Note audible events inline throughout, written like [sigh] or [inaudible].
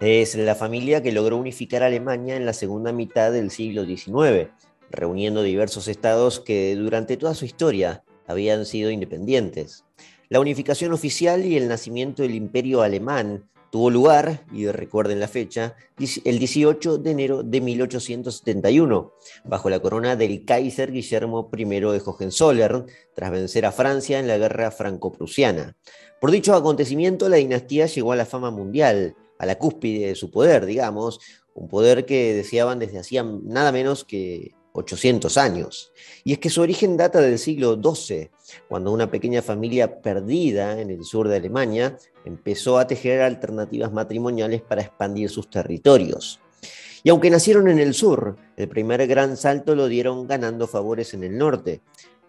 Es la familia que logró unificar Alemania en la segunda mitad del siglo XIX, reuniendo diversos estados que durante toda su historia habían sido independientes. La unificación oficial y el nacimiento del imperio alemán tuvo lugar, y recuerden la fecha, el 18 de enero de 1871, bajo la corona del Kaiser Guillermo I de Hohenzollern, tras vencer a Francia en la guerra franco-prusiana. Por dicho acontecimiento, la dinastía llegó a la fama mundial, a la cúspide de su poder, digamos, un poder que deseaban desde hacía nada menos que 800 años. Y es que su origen data del siglo XII, cuando una pequeña familia perdida en el sur de Alemania empezó a tejer alternativas matrimoniales para expandir sus territorios. Y aunque nacieron en el sur, el primer gran salto lo dieron ganando favores en el norte,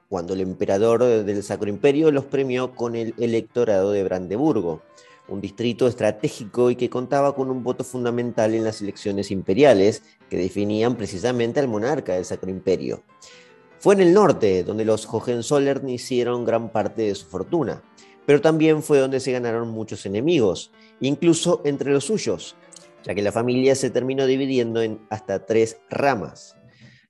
cuando el emperador del Sacro Imperio los premió con el electorado de Brandeburgo, un distrito estratégico y que contaba con un voto fundamental en las elecciones imperiales que definían precisamente al monarca del Sacro Imperio. Fue en el norte donde los Hohenzollern hicieron gran parte de su fortuna, pero también fue donde se ganaron muchos enemigos, incluso entre los suyos, ya que la familia se terminó dividiendo en hasta tres ramas.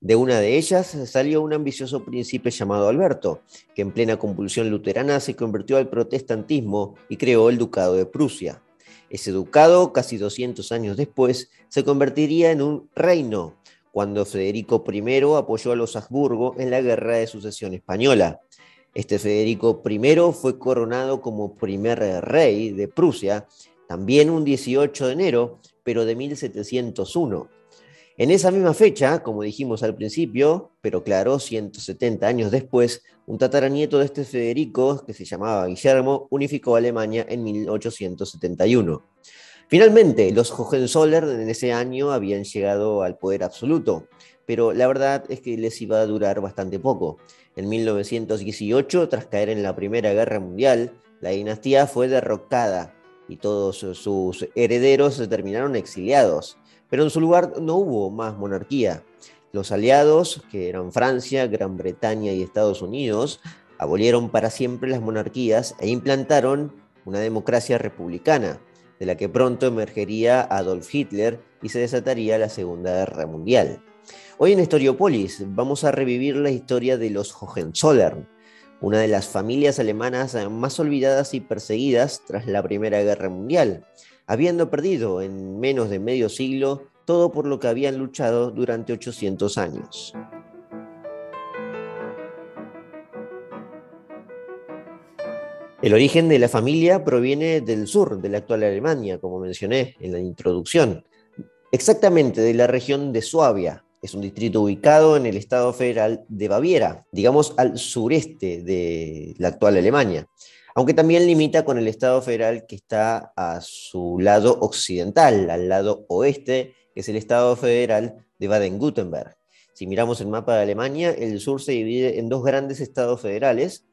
De una de ellas salió un ambicioso príncipe llamado Alberto, que en plena convulsión luterana se convirtió al protestantismo y creó el Ducado de Prusia. Ese ducado, casi 200 años después, se convertiría en un reino, cuando Federico I apoyó a los Habsburgo en la Guerra de Sucesión Española. Este Federico I fue coronado como primer rey de Prusia, también un 18 de enero, pero de 1701 en esa misma fecha, como dijimos al principio, pero claro, 170 años después, un tataranieto de este Federico, que se llamaba Guillermo, unificó Alemania en 1871. Finalmente, los Hohenzollern en ese año habían llegado al poder absoluto, pero la verdad es que les iba a durar bastante poco. En 1918, tras caer en la Primera Guerra Mundial, la dinastía fue derrocada y todos sus herederos se terminaron exiliados pero en su lugar no hubo más monarquía. Los aliados, que eran Francia, Gran Bretaña y Estados Unidos, abolieron para siempre las monarquías e implantaron una democracia republicana, de la que pronto emergería Adolf Hitler y se desataría la Segunda Guerra Mundial. Hoy en Historiopolis vamos a revivir la historia de los Hohenzollern, una de las familias alemanas más olvidadas y perseguidas tras la Primera Guerra Mundial, habiendo perdido en menos de medio siglo todo por lo que habían luchado durante 800 años. El origen de la familia proviene del sur de la actual Alemania, como mencioné en la introducción, exactamente de la región de Suabia. Es un distrito ubicado en el Estado federal de Baviera, digamos al sureste de la actual Alemania aunque también limita con el Estado federal que está a su lado occidental, al lado oeste, que es el Estado federal de Baden-Württemberg. Si miramos el mapa de Alemania, el sur se divide en dos grandes estados federales,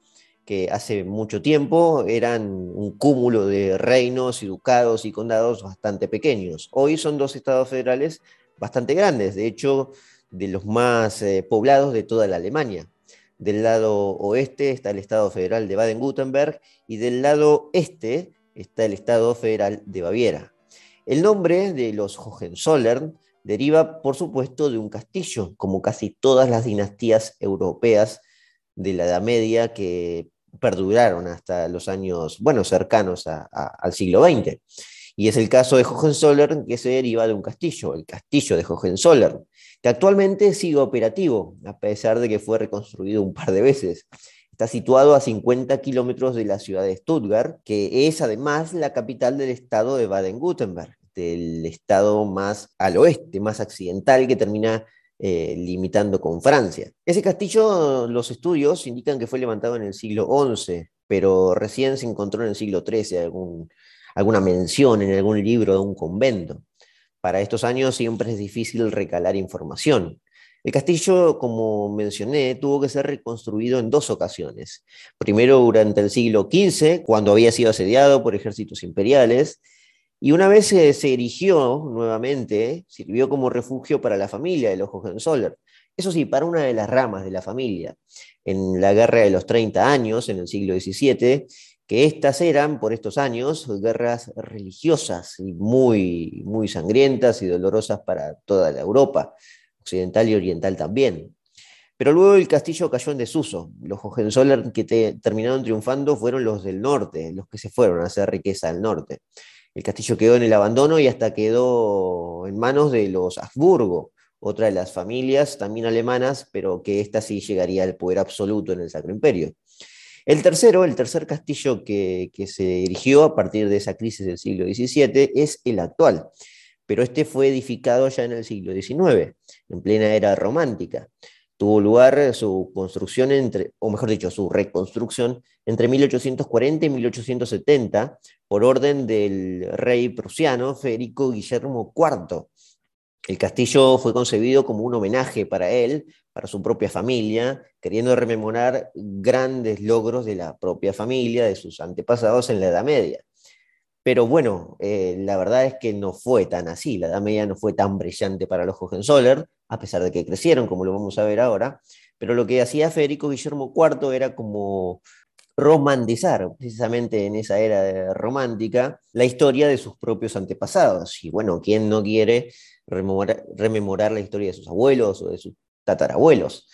que hace mucho tiempo eran un cúmulo de reinos y ducados y condados bastante pequeños. Hoy son dos estados federales bastante grandes, de hecho, de los más eh, poblados de toda la Alemania. Del lado oeste está el Estado Federal de Baden-Württemberg y del lado este está el Estado Federal de Baviera. El nombre de los Hohenzollern deriva, por supuesto, de un castillo, como casi todas las dinastías europeas de la Edad Media que perduraron hasta los años, bueno, cercanos al siglo XX. Y es el caso de Hohenzollern que se deriva de un castillo, el castillo de Hohenzollern, que actualmente sigue operativo, a pesar de que fue reconstruido un par de veces. Está situado a 50 kilómetros de la ciudad de Stuttgart, que es además la capital del estado de Baden-Württemberg, del estado más al oeste, más occidental, que termina eh, limitando con Francia. Ese castillo, los estudios indican que fue levantado en el siglo XI, pero recién se encontró en el siglo XIII algún alguna mención en algún libro de un convento. Para estos años siempre es difícil recalar información. El castillo, como mencioné, tuvo que ser reconstruido en dos ocasiones. Primero durante el siglo XV, cuando había sido asediado por ejércitos imperiales, y una vez se, se erigió nuevamente, sirvió como refugio para la familia de los Hohenzollern. Eso sí, para una de las ramas de la familia. En la Guerra de los 30 Años, en el siglo XVII, que estas eran, por estos años, guerras religiosas y muy, muy sangrientas y dolorosas para toda la Europa, occidental y oriental también. Pero luego el castillo cayó en desuso. Los Hohenzollern que terminaron triunfando fueron los del norte, los que se fueron a hacer riqueza al norte. El castillo quedó en el abandono y hasta quedó en manos de los Habsburgo, otra de las familias también alemanas, pero que ésta sí llegaría al poder absoluto en el Sacro Imperio. El tercero, el tercer castillo que, se erigió a partir de esa crisis del siglo XVII es el actual, pero este fue edificado ya en el siglo XIX, en plena era romántica. Tuvo lugar su construcción entre, o mejor dicho, su reconstrucción entre 1840 y 1870 por orden del rey prusiano Federico Guillermo IV. El castillo fue concebido como un homenaje para él, para su propia familia, queriendo rememorar grandes logros de la propia familia, de sus antepasados en la Edad Media. Pero bueno, eh, la verdad es que no fue tan así, la Edad Media no fue tan brillante para los Hohenzollern, a pesar de que crecieron, como lo vamos a ver ahora, pero lo que hacía Federico Guillermo IV era como romantizar, precisamente en esa era romántica, la historia de sus propios antepasados. Y bueno, ¿quién no quiere rememorar, la historia de sus abuelos o de sus tatarabuelos?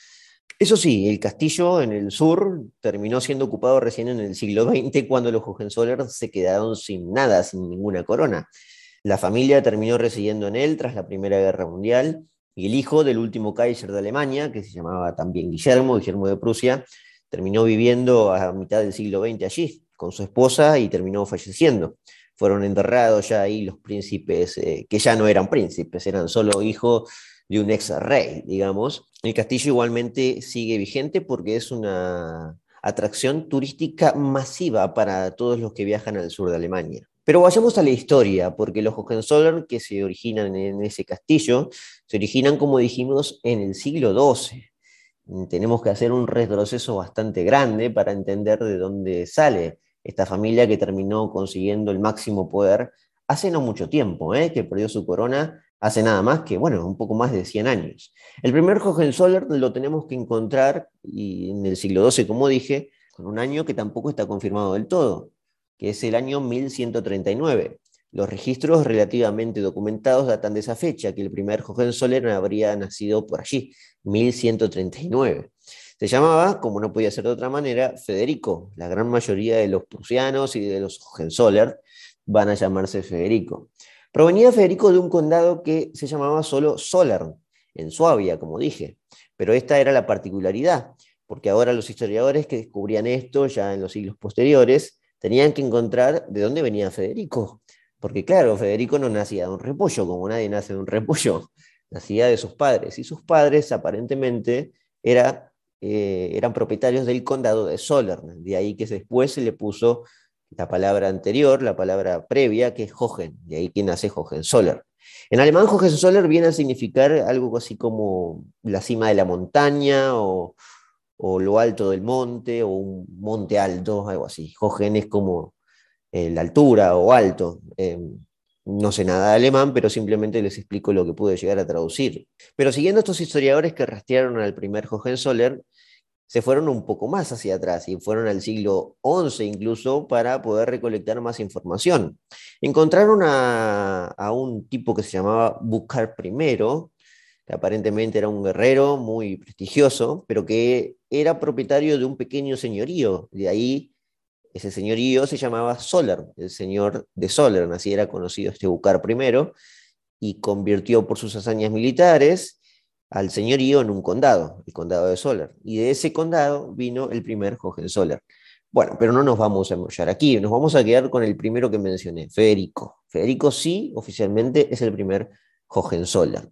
Eso sí, el castillo en el sur terminó siendo ocupado recién en el siglo XX cuando los Hohenzollern se quedaron sin nada, sin ninguna corona. La familia terminó residiendo en él tras la Primera Guerra Mundial y el hijo del último Kaiser de Alemania, que se llamaba también Guillermo, Guillermo de Prusia, terminó viviendo a mitad del siglo XX allí con su esposa y terminó falleciendo. Fueron enterrados ya ahí los príncipes, eh, que ya no eran príncipes, eran solo hijos de un ex rey, digamos. El castillo igualmente sigue vigente porque es una atracción turística masiva para todos los que viajan al sur de Alemania. Pero vayamos a la historia, porque los Hohenzollern que se originan en ese castillo se originan, como dijimos, en el siglo XII. Tenemos que hacer un retroceso bastante grande para entender de dónde sale esta familia que terminó consiguiendo el máximo poder hace no mucho tiempo, ¿eh? que perdió su corona hace nada más que, bueno, un poco más de 100 años. El primer Hohenzollern lo tenemos que encontrar y en el siglo XII, como dije, con un año que tampoco está confirmado del todo, que es el año 1139. Los registros relativamente documentados datan de esa fecha, que el primer Hohenzollern habría nacido por allí, 1139. Se llamaba, como no podía ser de otra manera, Federico. La gran mayoría de los prusianos y de los Hohenzollern van a llamarse Federico. Provenía Federico de un condado que se llamaba solo Solern, en Suabia, como dije. Pero esta era la particularidad, porque ahora los historiadores que descubrían esto ya en los siglos posteriores tenían que encontrar de dónde venía Federico. Porque claro, Federico no nacía de un repollo, como nadie nace de un repollo, [laughs] nacía de sus padres. Y sus padres aparentemente era, eh, eran propietarios del condado de Solern, de ahí que después se le puso la palabra anterior, la palabra previa, que es Hohen, de ahí que nace Hohenzollern. En alemán, Hohenzollern viene a significar algo así como la cima de la montaña o, lo alto del monte o un monte alto, algo así. Hohen es como eh, la altura o alto. Em, no sé nada de alemán, pero simplemente les explico lo que pude llegar a traducir. Pero siguiendo estos historiadores que rastrearon al primer Hohenzollern, se fueron un poco más hacia atrás y fueron al siglo XI incluso para poder recolectar más información. Encontraron a, un tipo que se llamaba Bucar I, que aparentemente era un guerrero muy prestigioso, pero que era propietario de un pequeño señorío. De ahí ese señorío se llamaba Soler, el señor de Soler, así era conocido este Bucar I, y convirtió por sus hazañas militares al señorío en un condado, el condado de Soler. Y de ese condado vino el primer Hohenzollern. Bueno, pero no nos vamos a enrollar aquí, nos vamos a quedar con el primero que mencioné, Federico. Federico sí, oficialmente es el primer Hohenzollern.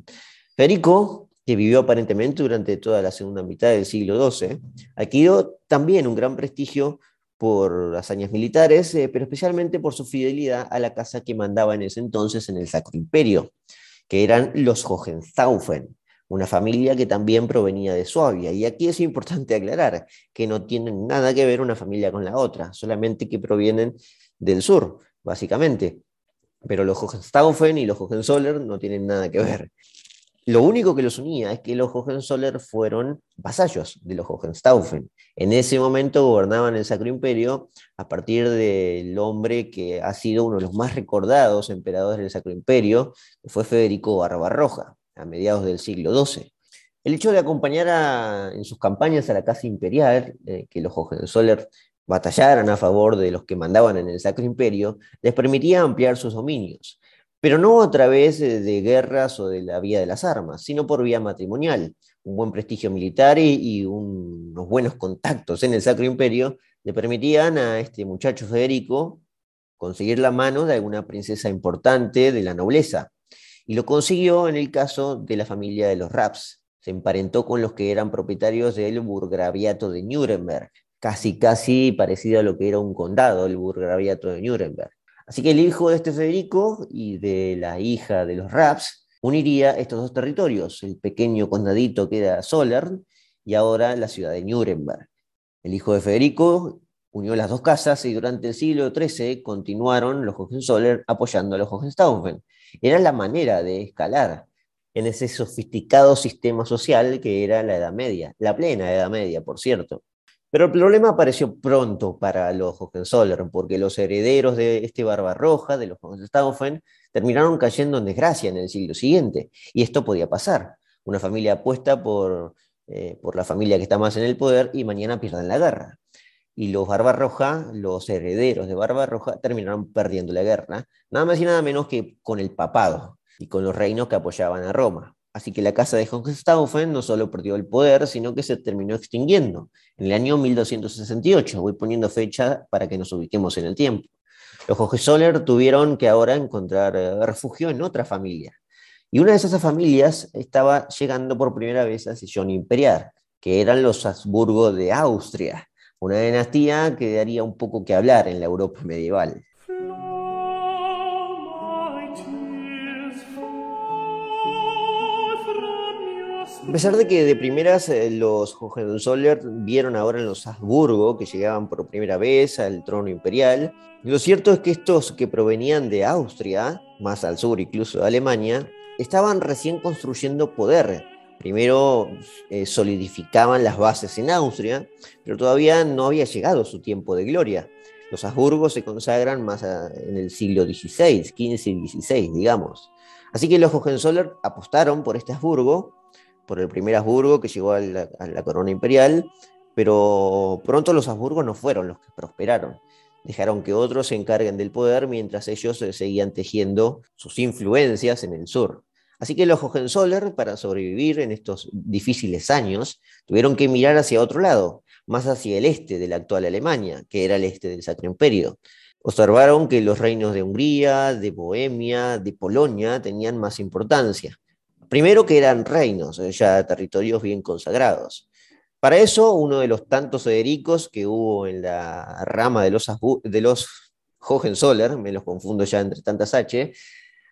Federico, que vivió aparentemente durante toda la segunda mitad del siglo XII, adquirió también un gran prestigio por hazañas militares, eh, pero especialmente por su fidelidad a la casa que mandaba en ese entonces en el Sacro Imperio, que eran los Hohenstaufen una familia que también provenía de Suabia. Y aquí es importante aclarar que no tienen nada que ver una familia con la otra, solamente que provienen del sur, básicamente. Pero los Hohenstaufen y los Hohenzollern no tienen nada que ver. Lo único que los unía es que los Hohenzollern fueron vasallos de los Hohenstaufen. En ese momento gobernaban el Sacro Imperio a partir del hombre que ha sido uno de los más recordados emperadores del Sacro Imperio, que fue Federico Barbarroja, a mediados del siglo XII. El hecho de acompañar en sus campañas a la Casa Imperial, eh, que los Hohenzollern batallaran a favor de los que mandaban en el Sacro Imperio, les permitía ampliar sus dominios pero no a través de guerras o de la vía de las armas, sino por vía matrimonial. Un buen prestigio militar y, unos buenos contactos en el Sacro Imperio le permitían a este muchacho Federico conseguir la mano de alguna princesa importante de la nobleza. Y lo consiguió en el caso de la familia de los Raps. Se emparentó con los que eran propietarios del burgraviato de Nuremberg, casi casi parecido a lo que era un condado, el burgraviato de Nuremberg. Así que el hijo de este Federico y de la hija de los Raps uniría estos dos territorios, el pequeño condadito que era Solern y ahora la ciudad de Nuremberg. El hijo de Federico unió las dos casas y durante el siglo XIII continuaron los Hohenzollern apoyando a los Hohenstaufen. Era la manera de escalar en ese sofisticado sistema social que era la Edad Media, la plena Edad Media, por cierto. Pero el problema apareció pronto para los Hohenzollern, porque los herederos de este Barbarroja, de los Hohenstaufen, terminaron cayendo en desgracia en el siglo siguiente. Y esto podía pasar. Una familia apuesta por, eh, por la familia que está más en el poder y mañana pierden la guerra. Y los Barbarroja, los herederos de Barbarroja, terminaron perdiendo la guerra, nada más y nada menos que con el papado y con los reinos que apoyaban a Roma. Así que la casa de Hohenstaufen no solo perdió el poder, sino que se terminó extinguiendo en el año 1268. Voy poniendo fecha para que nos ubiquemos en el tiempo. Los Hohenzollern tuvieron que ahora encontrar eh, refugio en otra familia. Y una de esas familias estaba llegando por primera vez al sillón imperial, que eran los Habsburgo de Austria, una dinastía que daría un poco que hablar en la Europa medieval. A pesar de que de primeras eh, los Hohenzollern vieron ahora en los Habsburgo que llegaban por primera vez al trono imperial, lo cierto es que estos que provenían de Austria, más al sur incluso de Alemania, estaban recién construyendo poder. Primero eh, solidificaban las bases en Austria, pero todavía no había llegado su tiempo de gloria. Los Habsburgo se consagran más en el siglo XVI, XV y XVI, digamos. Así que los Hohenzollern apostaron por este Habsburgo por el primer Habsburgo que llegó a la, corona imperial, pero pronto los Habsburgos no fueron los que prosperaron. Dejaron que otros se encarguen del poder mientras ellos eh, seguían tejiendo sus influencias en el sur. Así que los Hohenzollern, para sobrevivir en estos difíciles años, tuvieron que mirar hacia otro lado, más hacia el este de la actual Alemania, que era el este del Sacro Imperio. Observaron que los reinos de Hungría, de Bohemia, de Polonia tenían más importancia. Primero que eran reinos, eh, ya territorios bien consagrados. Para eso, uno de los tantos Federicos que hubo en la rama de los, de los Hohenzollern, me los confundo ya entre tantas H,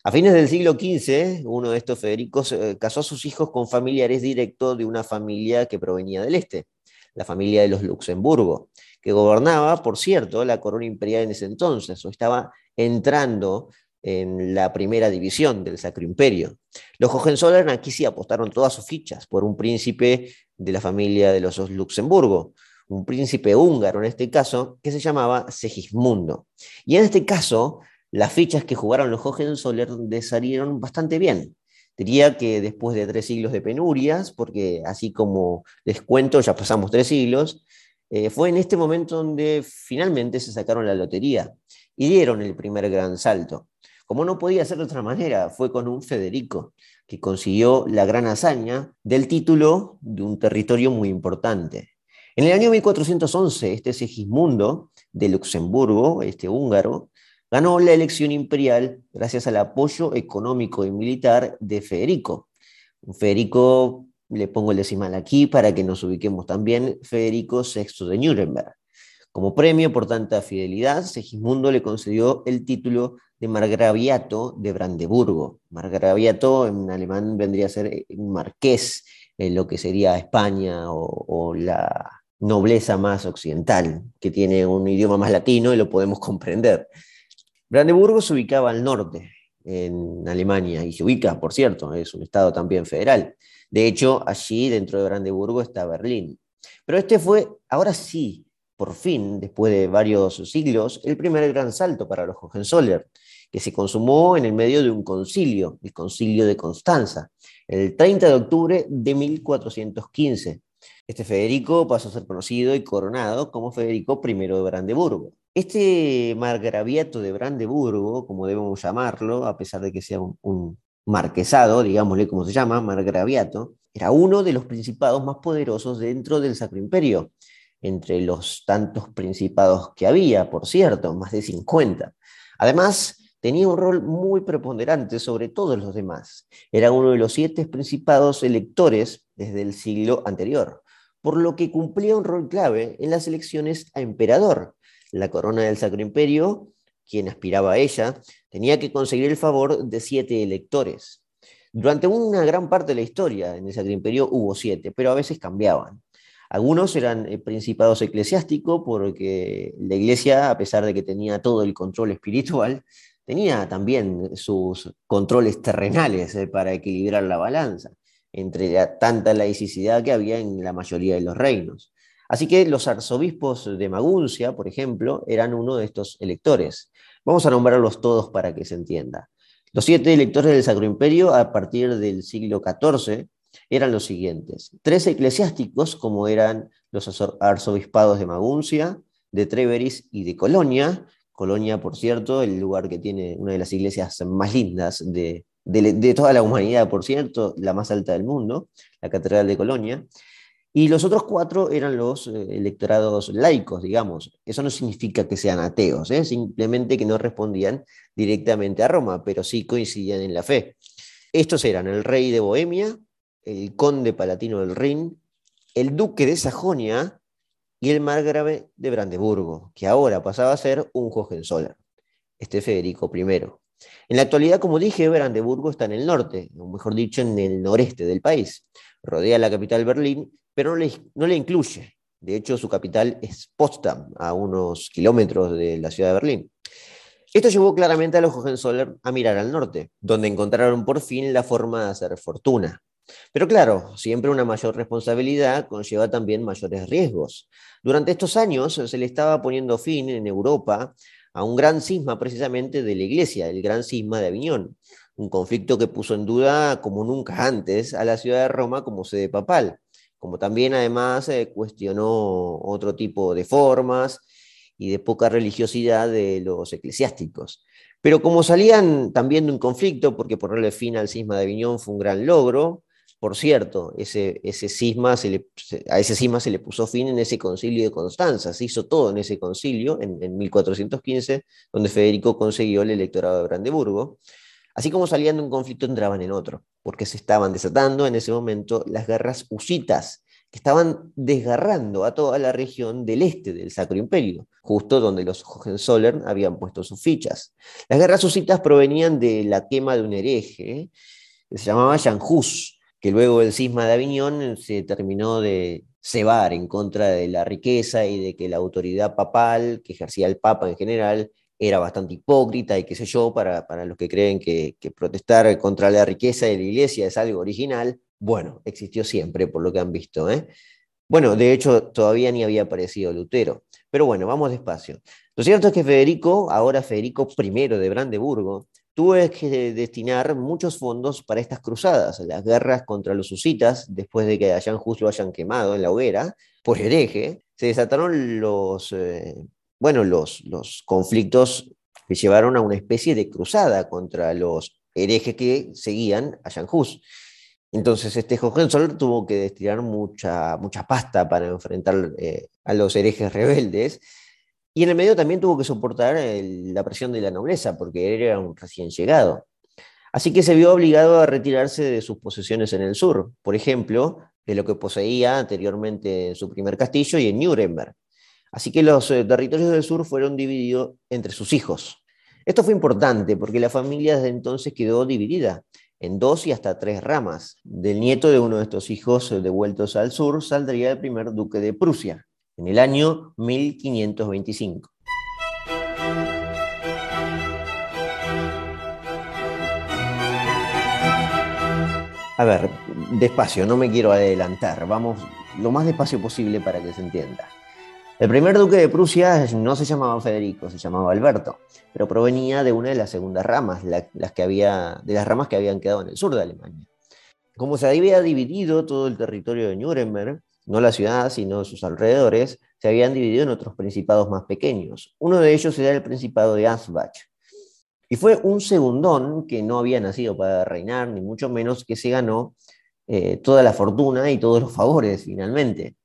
a fines del siglo XV, uno de estos Federicos eh, casó a sus hijos con familiares directos de una familia que provenía del este, la familia de los Luxemburgo, que gobernaba, por cierto, la corona imperial en ese entonces, o estaba entrando en la primera división del Sacro Imperio. Los Hohenzollern aquí sí apostaron todas sus fichas por un príncipe de la familia de los Luxemburgo, un príncipe húngaro en este caso, que se llamaba Segismundo. Y en este caso, las fichas que jugaron los Hohenzollern salieron bastante bien. Diría que después de tres siglos de penurias, porque así como les cuento, ya pasamos tres siglos, eh, fue en este momento donde finalmente se sacaron la lotería y dieron el primer gran salto. Como no podía ser de otra manera, fue con un Federico, que consiguió la gran hazaña del título de un territorio muy importante. En el año 1411, este Segismundo de Luxemburgo, este húngaro, ganó la elección imperial gracias al apoyo económico y militar de Federico. Federico, le pongo el decimal aquí para que nos ubiquemos también, Federico VI de Nuremberg. Como premio por tanta fidelidad, Segismundo le concedió el título de margraviato de Brandeburgo. Margraviato en alemán vendría a ser eh, marqués, en lo que sería España o, la nobleza más occidental, que tiene un idioma más latino y lo podemos [laughs] comprender. Brandeburgo se ubicaba al norte, en Alemania y se ubica, por cierto, es un estado también federal. De hecho, allí dentro de Brandeburgo está Berlín. Pero este fue, ahora sí, por fin, después de varios siglos, el primer gran salto para los Hohenzollern, que se consumó en el medio de un concilio, el concilio de Constanza, el 30 de octubre de 1415. Este Federico pasó a ser conocido y coronado como Federico I de Brandeburgo. Este margraviato de Brandeburgo, como debemos llamarlo, a pesar de que sea un, marquesado, digámosle como se llama, margraviato, era uno de los principados más poderosos dentro del Sacro Imperio, entre los tantos principados que había, por cierto, más de 50. Además, tenía un rol muy preponderante sobre todos los demás. Era uno de los siete principados electores desde el siglo anterior, por lo que cumplía un rol clave en las elecciones a emperador. La corona del Sacro Imperio, quien aspiraba a ella, tenía que conseguir el favor de siete electores. Durante una gran parte de la historia en el Sacro Imperio hubo siete, pero a veces cambiaban. Algunos eran eh, principados eclesiásticos porque la iglesia, a pesar de que tenía todo el control espiritual, tenía también sus controles terrenales eh, para equilibrar la balanza entre tanta laicidad que había en la mayoría de los reinos. Así que los arzobispos de Maguncia, por ejemplo, eran uno de estos electores. Vamos a nombrarlos todos para que se entienda. Los siete electores del Sacro Imperio a partir del siglo XIV eran los siguientes. Tres eclesiásticos, como eran los arzobispados de Maguncia, de Treveris y de Colonia, Colonia, por cierto, el lugar que tiene una de las iglesias más lindas de, toda la humanidad, por cierto, la más alta del mundo, la Catedral de Colonia. Y los otros cuatro eran los eh, electorados laicos, digamos. Eso no significa que sean ateos, ¿eh? simplemente que no respondían directamente a Roma, pero sí coincidían en la fe. Estos eran el rey de Bohemia, el conde palatino del Rin, el duque de Sajonia y el margrave de Brandeburgo, que ahora pasaba a ser un Hohenzollern, este Federico I. En la actualidad, como dije, Brandeburgo está en el norte, o mejor dicho, en el noreste del país. Rodea la capital Berlín, pero no le, incluye. De hecho, su capital es Potsdam, a unos kilómetros de la ciudad de Berlín. Esto llevó claramente a los Hohenzollern a mirar al norte, donde encontraron por fin la forma de hacer fortuna. Pero claro, siempre una mayor responsabilidad conlleva también mayores riesgos. Durante estos años se le estaba poniendo fin en Europa a un gran cisma precisamente de la Iglesia, el gran cisma de Aviñón, un conflicto que puso en duda como nunca antes a la ciudad de Roma como sede papal, como también además eh, cuestionó otro tipo de formas y de poca religiosidad de los eclesiásticos. Pero como salían también de un conflicto, porque ponerle fin al cisma de Aviñón fue un gran logro, por cierto, ese, ese cisma a ese cisma se le puso fin en ese concilio de Constanza, se hizo todo en ese concilio, en, 1415, donde Federico consiguió el electorado de Brandeburgo. Así como salían de un conflicto, entraban en otro, porque se estaban desatando en ese momento las guerras husitas, que estaban desgarrando a toda la región del este del Sacro Imperio, justo donde los Hohenzollern habían puesto sus fichas. Las guerras husitas provenían de la quema de un hereje, que se llamaba Jan Hus, que luego del cisma de Aviñón eh, se terminó de cebar en contra de la riqueza y de que la autoridad papal que ejercía el Papa en general era bastante hipócrita y qué sé yo, para, los que creen que, protestar contra la riqueza de la iglesia es algo original, bueno, existió siempre por lo que han visto. ¿eh? Bueno, de hecho todavía ni había aparecido Lutero. Pero bueno, vamos despacio. Lo cierto es que Federico, ahora Federico I de Brandeburgo, tuvo que destinar muchos fondos para estas cruzadas, las guerras contra los husitas, después de que a Jan Hus lo hayan quemado en la hoguera, por hereje, se desataron los, eh, bueno, los, los conflictos que llevaron a una especie de cruzada contra los herejes que seguían a Jan Hus. Entonces, este Hohenzollern tuvo que destinar mucha, mucha pasta para enfrentar eh, a los herejes rebeldes, y en el medio también tuvo que soportar la presión de la nobleza, porque era un recién llegado. Así que se vio obligado a retirarse de sus posesiones en el sur, por ejemplo, de lo que poseía anteriormente en su primer castillo y en Nuremberg. Así que los eh, territorios del sur fueron divididos entre sus hijos. Esto fue importante porque la familia desde entonces quedó dividida en dos y hasta tres ramas. Del nieto de uno de estos hijos eh, devueltos al sur saldría el primer duque de Prusia, en el año 1525. A ver, despacio, no me quiero adelantar, vamos lo más despacio posible para que se entienda. El primer duque de Prusia no se llamaba Federico, se llamaba Alberto, pero provenía de una de las segundas ramas, las que había, de las ramas que habían quedado en el sur de Alemania. Como se había dividido todo el territorio de Nuremberg, no la ciudad, sino sus alrededores, se habían dividido en otros principados más pequeños. Uno de ellos era el principado de Ansbach. Y fue un segundón que no había nacido para reinar, ni mucho menos que se ganó eh, toda la fortuna y todos los favores finalmente.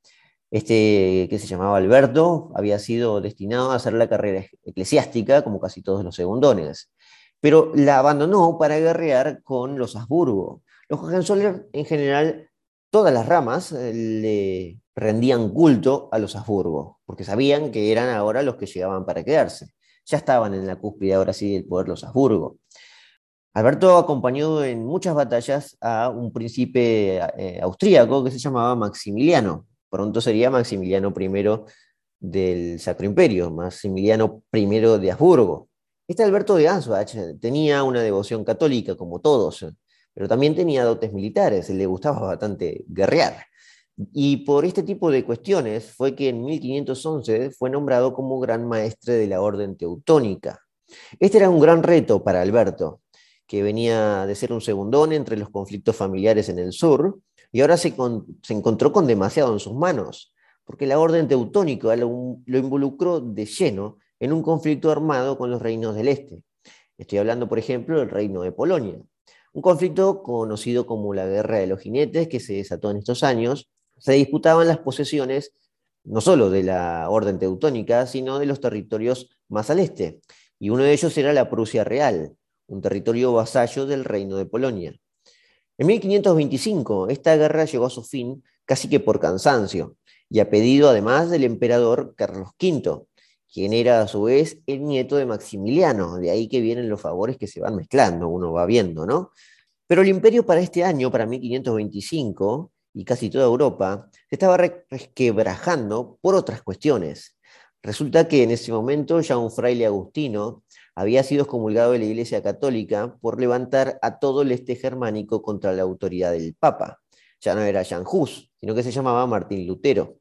Este, que se llamaba Alberto, había sido destinado a hacer la carrera eclesiástica, como casi todos los segundones, pero la abandonó para guerrear con los Habsburgo. Los Hohenzollern, en general, todas las ramas eh, le rendían culto a los Habsburgo, porque sabían que eran ahora los que llegaban para quedarse. Ya estaban en la cúspide ahora sí del poder los Habsburgo. Alberto acompañó en muchas batallas a un príncipe eh, austríaco que se llamaba Maximiliano. Pronto sería Maximiliano I del Sacro Imperio, Maximiliano I de Habsburgo. Este Alberto de Ansbach tenía una devoción católica, como todos, pero también tenía dotes militares, le gustaba bastante guerrear. Y por este tipo de cuestiones fue que en 1511 fue nombrado como gran maestre de la Orden Teutónica. Este era un gran reto para Alberto, que venía de ser un segundón entre los conflictos familiares en el sur, y ahora se, encontró con demasiado en sus manos, porque la orden teutónica lo, involucró de lleno en un conflicto armado con los reinos del este. Estoy hablando, por ejemplo, del reino de Polonia. Un conflicto conocido como la Guerra de los Jinetes, que se desató en estos años, se disputaban las posesiones no solo de la orden teutónica, sino de los territorios más al este, y uno de ellos era la Prusia Real, un territorio vasallo del reino de Polonia. En 1525, esta guerra llegó a su fin casi que por cansancio, y a pedido además del emperador Carlos V, quien era a su vez el nieto de Maximiliano, de ahí que vienen los favores que se van mezclando, uno va viendo, ¿no? Pero el imperio para este año, para 1525, y casi toda Europa, se estaba resquebrajando por otras cuestiones. Resulta que en ese momento ya un fraile agustino había sido excomulgado de la Iglesia Católica por levantar a todo el este germánico contra la autoridad del Papa. Ya no era Jan Hus, sino que se llamaba Martín Lutero.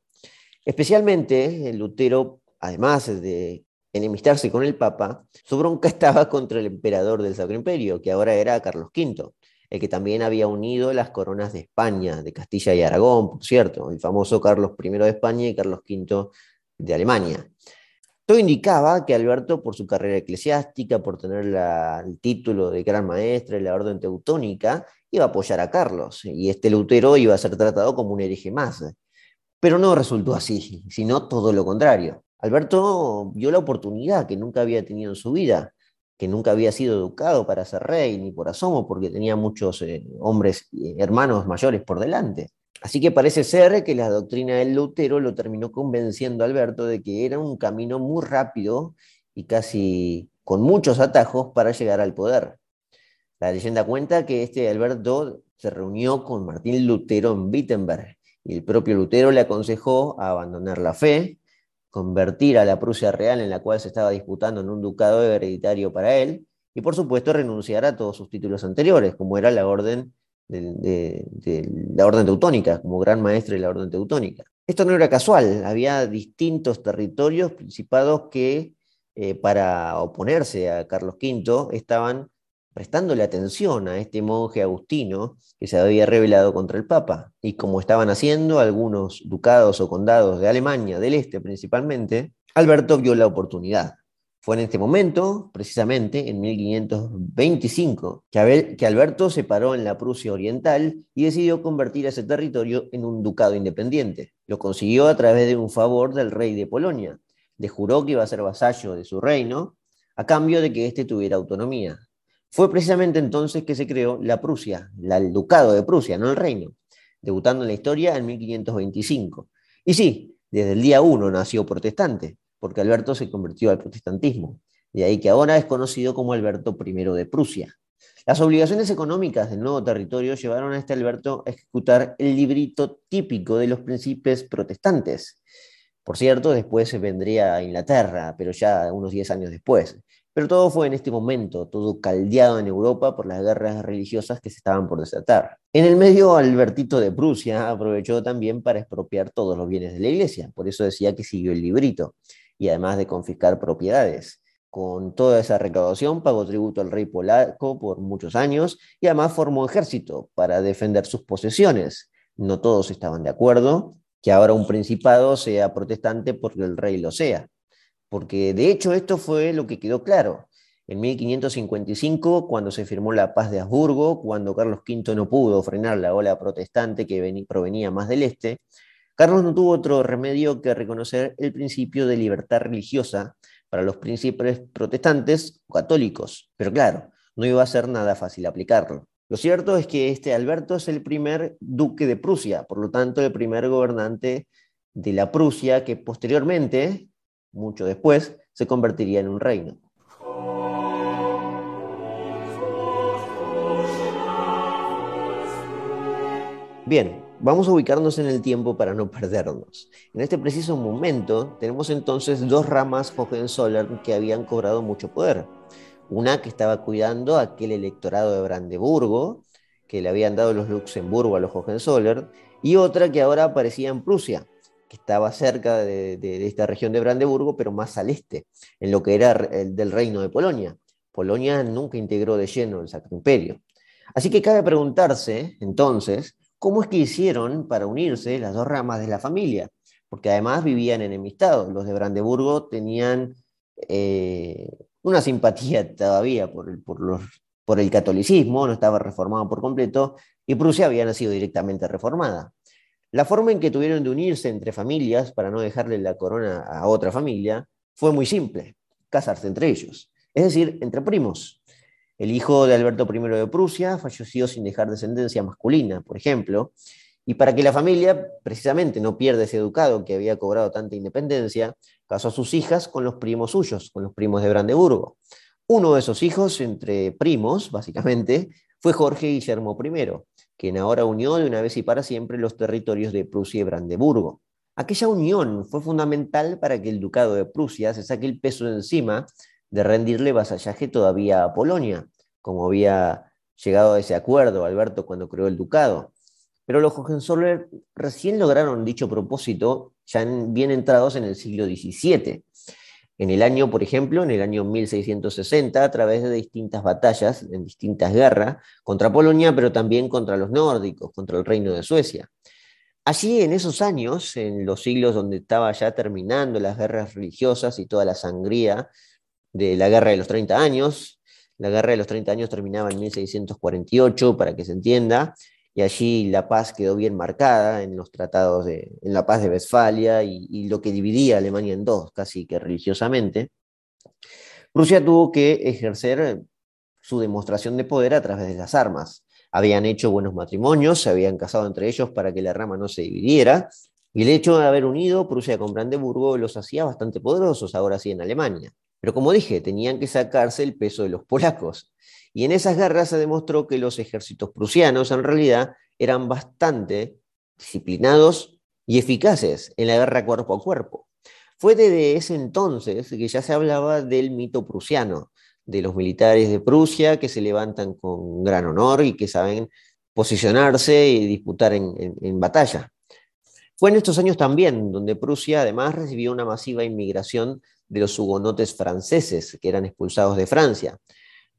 Especialmente, Lutero, además de enemistarse con el Papa, su bronca [laughs] estaba contra el emperador del Sacro Imperio, que ahora era Carlos V, el que también había unido las coronas de España, de Castilla y Aragón, por cierto, el famoso Carlos I de España y Carlos V de Alemania. Todo indicaba que Alberto, por su carrera eclesiástica, por tener el título de gran maestre de la orden teutónica, iba a apoyar a Carlos, y este Lutero iba a ser tratado como un hereje más. Pero no resultó así, sino todo lo contrario. Alberto vio la oportunidad que nunca había tenido en su vida, que nunca había sido educado para ser rey, ni por asomo, porque tenía muchos eh, hombres, hermanos mayores por delante. Así que parece ser que la doctrina del Lutero lo terminó convenciendo a Alberto de que era un camino muy rápido y casi con muchos atajos para llegar al poder. La leyenda cuenta que este Alberto se reunió con Martín Lutero en Wittenberg y el propio Lutero le aconsejó abandonar la fe, convertir a la Prusia real en la cual se estaba disputando en un ducado hereditario para él y por supuesto renunciar a todos sus títulos anteriores, como era la orden de, la orden teutónica, como gran maestre de la orden teutónica. Esto no era casual, había distintos territorios, principados que eh, para oponerse a Carlos V estaban prestándole atención a este monje agustino que se había rebelado contra el Papa. Y como estaban haciendo algunos ducados o condados de Alemania, del este principalmente, Alberto vio la oportunidad. Fue en este momento, precisamente en 1525, que, Alberto se paró en la Prusia Oriental y decidió convertir ese territorio en un ducado independiente. Lo consiguió a través de un favor del rey de Polonia. Le juró que iba a ser vasallo de su reino a cambio de que éste tuviera autonomía. Fue precisamente entonces que se creó la Prusia, el ducado de Prusia, no el reino, debutando en la historia en 1525. Y sí, desde el día 1 nació protestante, porque Alberto se convirtió al protestantismo, de ahí que ahora es conocido como Alberto I de Prusia. Las obligaciones económicas del nuevo territorio llevaron a este Alberto a ejecutar el librito típico de los príncipes protestantes. Por cierto, después vendría a Inglaterra, pero ya unos 10 años después. Pero todo fue en este momento, todo caldeado en Europa por las guerras religiosas que se estaban por desatar. En el medio, Albertito de Prusia aprovechó también para expropiar todos los bienes de la iglesia, por eso decía que siguió el librito, y además de confiscar propiedades. Con toda esa recaudación pagó tributo al rey polaco por muchos años y además formó ejército para defender sus posesiones. No todos estaban de acuerdo que ahora un principado sea protestante porque el rey lo sea porque de hecho esto fue lo que quedó claro. En 1555, cuando se firmó la paz de Habsburgo, cuando Carlos V no pudo frenar la ola protestante que provenía más del este, Carlos no tuvo otro remedio que reconocer el principio de libertad religiosa para los príncipes protestantes o católicos. Pero claro, no iba a ser nada fácil aplicarlo. Lo cierto es que este Alberto es el primer duque de Prusia, por lo tanto el primer gobernante de la Prusia que posteriormente mucho después, se convertiría en un reino. Bien, vamos a ubicarnos en el tiempo para no perdernos. En este preciso momento tenemos entonces dos ramas Hohenzollern que habían cobrado mucho poder. Una que estaba cuidando aquel electorado de Brandeburgo, que le habían dado los Luxemburgo a los Hohenzollern, y otra que ahora aparecía en Prusia, que estaba cerca de, esta región de Brandeburgo, pero más al este, en lo que era el del reino de Polonia. Polonia nunca integró de lleno el Sacro Imperio. Así que cabe preguntarse, entonces, cómo es que hicieron para unirse las dos ramas de la familia, porque además vivían enemistados. Los de Brandeburgo tenían eh, una simpatía todavía por por el catolicismo, no estaba reformado por completo, y Prusia había nacido directamente reformada. La forma en que tuvieron de unirse entre familias para no dejarle la corona a otra familia fue muy simple, casarse entre ellos, es decir, entre primos. El hijo de Alberto I de Prusia falleció sin dejar descendencia masculina, por ejemplo, y para que la familia precisamente no pierda ese educado que había cobrado tanta independencia, casó a sus hijas con los primos suyos, con los primos de Brandeburgo. Uno de esos hijos, entre primos, básicamente, fue Jorge Guillermo I, quien ahora unió de una vez y para siempre los territorios de Prusia y Brandeburgo. Aquella unión fue fundamental para que el ducado de Prusia se saque el peso de encima de rendirle vasallaje todavía a Polonia, como había llegado a ese acuerdo Alberto cuando creó el ducado. Pero los Hohenzollern recién lograron dicho propósito ya bien entrados en el siglo XVII. En el año, por ejemplo, en el año 1660, a través de distintas batallas, en distintas guerras, contra Polonia, pero también contra los nórdicos, contra el reino de Suecia. Allí, en esos años, en los siglos donde estaba ya terminando las guerras religiosas y toda la sangría de la guerra de los 30 años, la guerra de los 30 años terminaba en 1648, para que se entienda, y allí la paz quedó bien marcada en los tratados de, en la paz de Westfalia y, lo que dividía a Alemania en dos, casi que religiosamente, Rusia tuvo que ejercer su demostración de poder a través de las armas. Habían hecho buenos matrimonios, se habían casado entre ellos para que la rama no se dividiera, y el hecho de haber unido Prusia con Brandeburgo los hacía bastante poderosos, ahora sí en Alemania. Pero como dije, tenían que sacarse el peso de los polacos. Y en esas guerras se demostró que los ejércitos prusianos en realidad eran bastante disciplinados y eficaces en la guerra cuerpo a cuerpo. Fue desde ese entonces que ya se hablaba del mito prusiano, de los militares de Prusia que se levantan con gran honor y que saben posicionarse y disputar en, en batalla. Fue en estos años también donde Prusia además recibió una masiva inmigración de los hugonotes franceses que eran expulsados de Francia.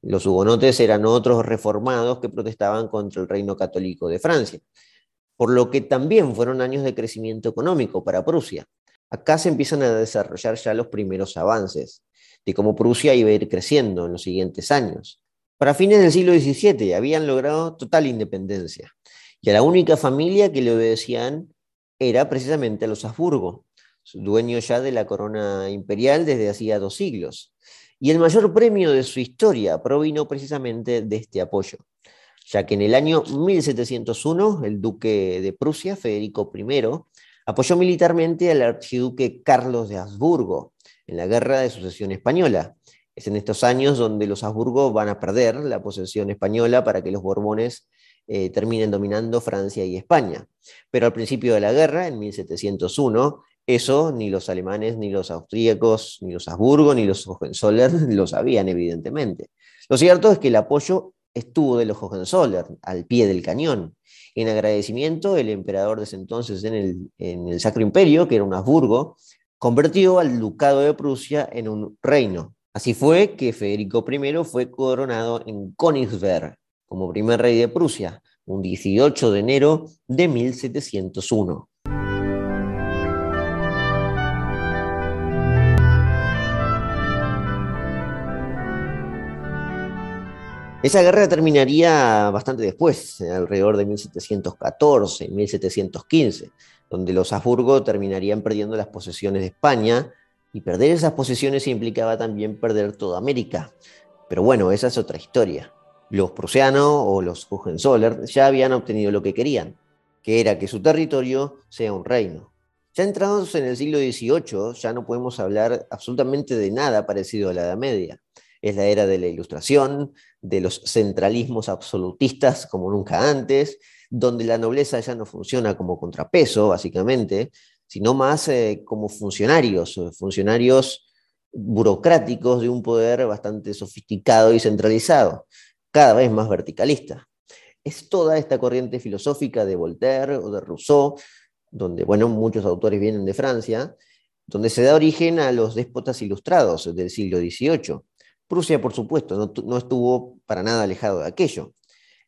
Los hugonotes eran otros reformados que protestaban contra el reino católico de Francia, por lo que también fueron años de crecimiento económico para Prusia. Acá se empiezan a desarrollar ya los primeros avances de cómo Prusia iba a ir creciendo en los siguientes años. Para fines del siglo XVII habían logrado total independencia y a la única familia que le obedecían era precisamente los Habsburgo, dueños ya de la corona imperial desde hacía dos siglos y el mayor premio de su historia provino precisamente de este apoyo, ya que en el año 1701 el duque de Prusia, Federico I, apoyó militarmente al archiduque Carlos de Habsburgo en la Guerra de Sucesión Española. Es en estos años donde los Habsburgo van a perder la posesión española para que los Borbones eh, terminen dominando Francia y España. Pero al principio de la guerra, en 1701, Eso ni los alemanes, ni los austríacos, ni los Habsburgo, ni los Hohenzollern lo sabían, evidentemente. Lo cierto es que el apoyo estuvo de los Hohenzollern al pie del cañón. En agradecimiento, el emperador de ese entonces en el, en el Sacro Imperio, que era un Habsburgo, convirtió al Ducado de Prusia en un reino. Así fue que Federico I fue coronado en Königsberg como primer rey de Prusia, un 18 de enero de 1701. Esa guerra terminaría bastante después, alrededor de 1714, 1715, donde los Habsburgo terminarían perdiendo las posesiones de España, y perder esas posesiones implicaba también perder toda América. Pero bueno, esa es otra historia. Los prusianos o los Hohenzollern ya habían obtenido lo que querían, que era que su territorio sea un reino. Ya entrados en el siglo XVIII, ya no podemos hablar absolutamente de nada parecido a la Edad Media. Es la era de la Ilustración, de los centralismos absolutistas como nunca antes, donde la nobleza ya no funciona como contrapeso, básicamente, sino más eh, como funcionarios, eh, funcionarios burocráticos de un poder bastante sofisticado y centralizado, cada vez más verticalista. Es toda esta corriente filosófica de Voltaire o de Rousseau, donde, bueno, muchos autores vienen de Francia, donde se da origen a los déspotas ilustrados del siglo XVIII. Prusia, por supuesto, no, estuvo para nada alejado de aquello.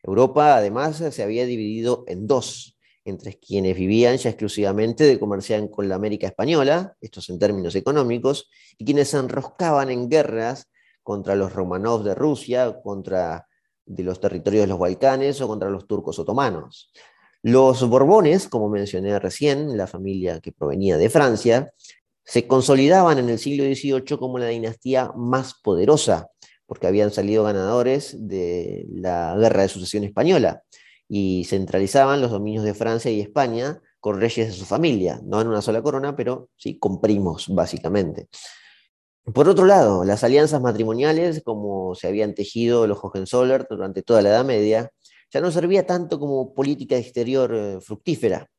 Europa, además, se había dividido en dos, entre quienes vivían ya exclusivamente de comerciar con la América española, estos en términos económicos, y quienes se enroscaban en guerras contra los romanos de Rusia, contra de los territorios de los Balcanes o contra los turcos otomanos. Los Borbones, como mencioné recién, la familia que provenía de Francia, se consolidaban en el siglo XVIII como la dinastía más poderosa, porque habían salido ganadores de la Guerra de Sucesión Española y centralizaban los dominios de Francia y España con reyes de su familia, no en una sola corona, pero sí con primos, básicamente. Por otro lado, las alianzas matrimoniales, como se habían tejido los Hohenzollern durante toda la Edad Media, ya no servía tanto como política exterior eh, fructífera,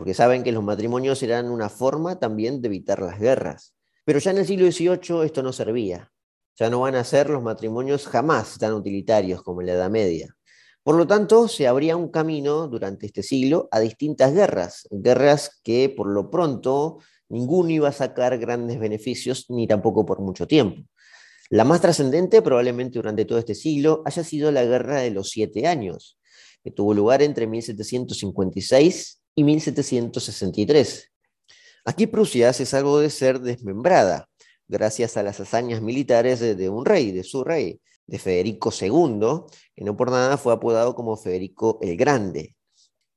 porque saben que los matrimonios eran una forma también de evitar las guerras. Pero ya en el siglo XVIII esto no servía. Ya no van a ser los matrimonios jamás tan utilitarios como en la Edad Media. Por lo tanto, se abría un camino durante este siglo a distintas guerras, guerras que por lo pronto ninguno iba a sacar grandes beneficios ni tampoco por mucho tiempo. La más trascendente probablemente durante todo este siglo haya sido la Guerra de los Siete Años, que tuvo lugar entre 1756 y 1763. Aquí Prusia se salvó de ser desmembrada, gracias a las hazañas militares de, un rey, de su rey, de Federico II, que no por nada fue apodado como Federico el Grande.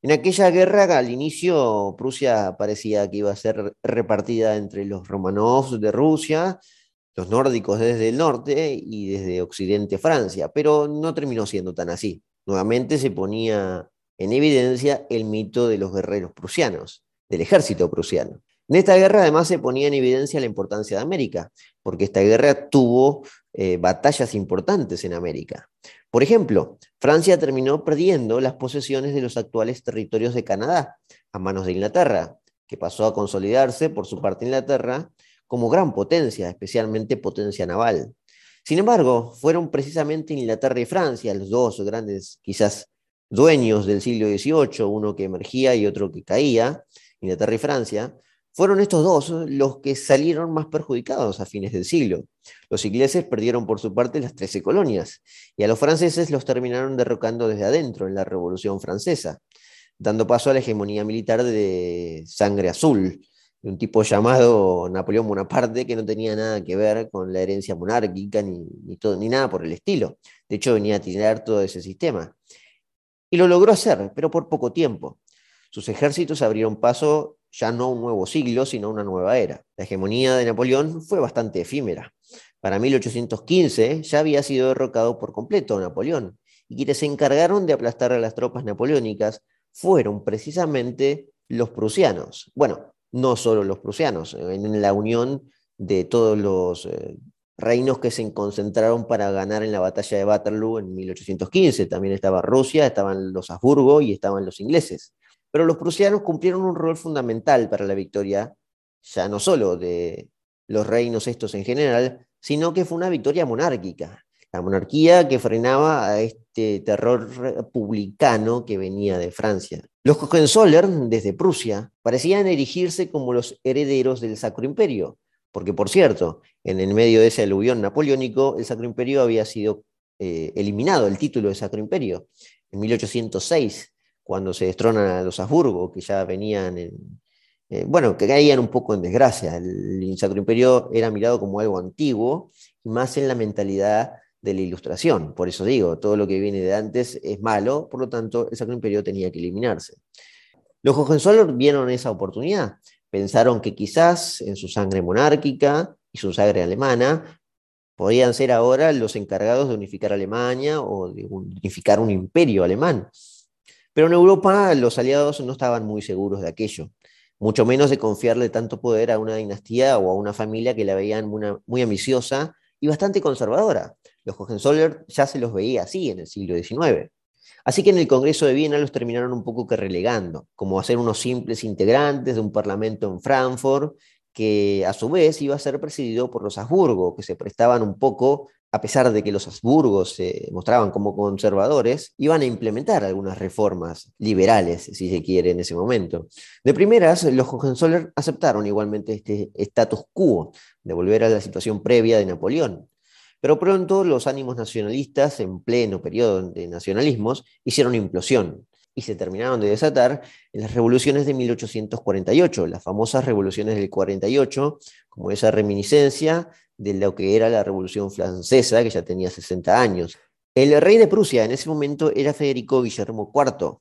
En aquella guerra, al inicio, Prusia parecía que iba a ser repartida entre los romanovs de Rusia, los nórdicos desde el norte y desde Occidente Francia, pero no terminó siendo tan así. Nuevamente se ponía en evidencia el mito de los guerreros prusianos, del ejército prusiano. En esta guerra además se ponía en evidencia la importancia de América, porque esta guerra tuvo eh, batallas importantes en América. Por ejemplo, Francia terminó perdiendo las posesiones de los actuales territorios de Canadá a manos de Inglaterra, que pasó a consolidarse por su parte Inglaterra como gran potencia, especialmente potencia naval. Sin embargo, fueron precisamente Inglaterra y Francia los dos grandes, quizás, dueños del siglo XVIII, uno que emergía y otro que caía, Inglaterra y Francia, fueron estos dos los que salieron más perjudicados a fines del siglo. Los ingleses perdieron por su parte las trece colonias y a los franceses los terminaron derrocando desde adentro en la Revolución Francesa, dando paso a la hegemonía militar de sangre azul, de un tipo llamado Napoleón Bonaparte que no tenía nada que ver con la herencia monárquica ni, ni, todo, ni nada por el estilo. De hecho, venía a tirar todo ese sistema. Y lo logró hacer, pero por poco tiempo. Sus ejércitos abrieron paso ya no un nuevo siglo, sino una nueva era. La hegemonía de Napoleón fue bastante efímera. Para 1815 ya había sido derrocado por completo Napoleón, y quienes se encargaron de aplastar a las tropas napoleónicas fueron precisamente los prusianos. Bueno, no solo los prusianos, en la unión de todos los eh, reinos que se concentraron para ganar en la batalla de Waterloo en 1815. También estaba Rusia, estaban los Habsburgo y estaban los ingleses. Pero los prusianos cumplieron un rol fundamental para la victoria ya no solo de los reinos estos en general, sino que fue una victoria monárquica. La monarquía que frenaba a este terror republicano que venía de Francia. Los Hohenzollern, desde Prusia, parecían erigirse como los herederos del Sacro Imperio, porque por cierto, en el medio de ese aluvión napoleónico, el Sacro Imperio había sido eh, eliminado, el título de Sacro Imperio, en 1806, cuando se destronan a los Habsburgo, que ya venían en, eh, bueno, que caían un poco en desgracia. El Sacro Imperio era mirado como algo antiguo más en la mentalidad de la ilustración. Por eso digo, todo lo que viene de antes es malo, por lo tanto, el Sacro Imperio tenía que eliminarse. Los Hohenzollern vieron esa oportunidad. Pensaron que quizás en su sangre monárquica y su sangre alemana podían ser ahora los encargados de unificar Alemania o de unificar un imperio alemán. Pero en Europa los aliados no estaban muy seguros de aquello mucho menos de confiarle tanto poder a una dinastía o a una familia que la veían muy, ambiciosa y bastante conservadora. Los Hohenzollern ya se los veía así en el siglo XIX. Así que en el Congreso de Viena los terminaron un poco que relegando, como a ser unos simples integrantes de un parlamento en Frankfurt, que a su vez iba a ser presidido por los Habsburgo, que se prestaban un poco a pesar de que los Habsburgos se mostraban como conservadores, iban a implementar algunas reformas liberales, si se quiere, en ese momento. De primeras, los Hohenzollern aceptaron igualmente este status quo, de volver a la situación previa de Napoleón. Pero pronto los ánimos nacionalistas, en pleno periodo de nacionalismos, hicieron implosión y se terminaron de desatar en las revoluciones de 1848, las famosas revoluciones del 48, como esa reminiscencia de lo que era la Revolución Francesa, que ya tenía 60 años. El rey de Prusia en ese momento era Federico Guillermo IV,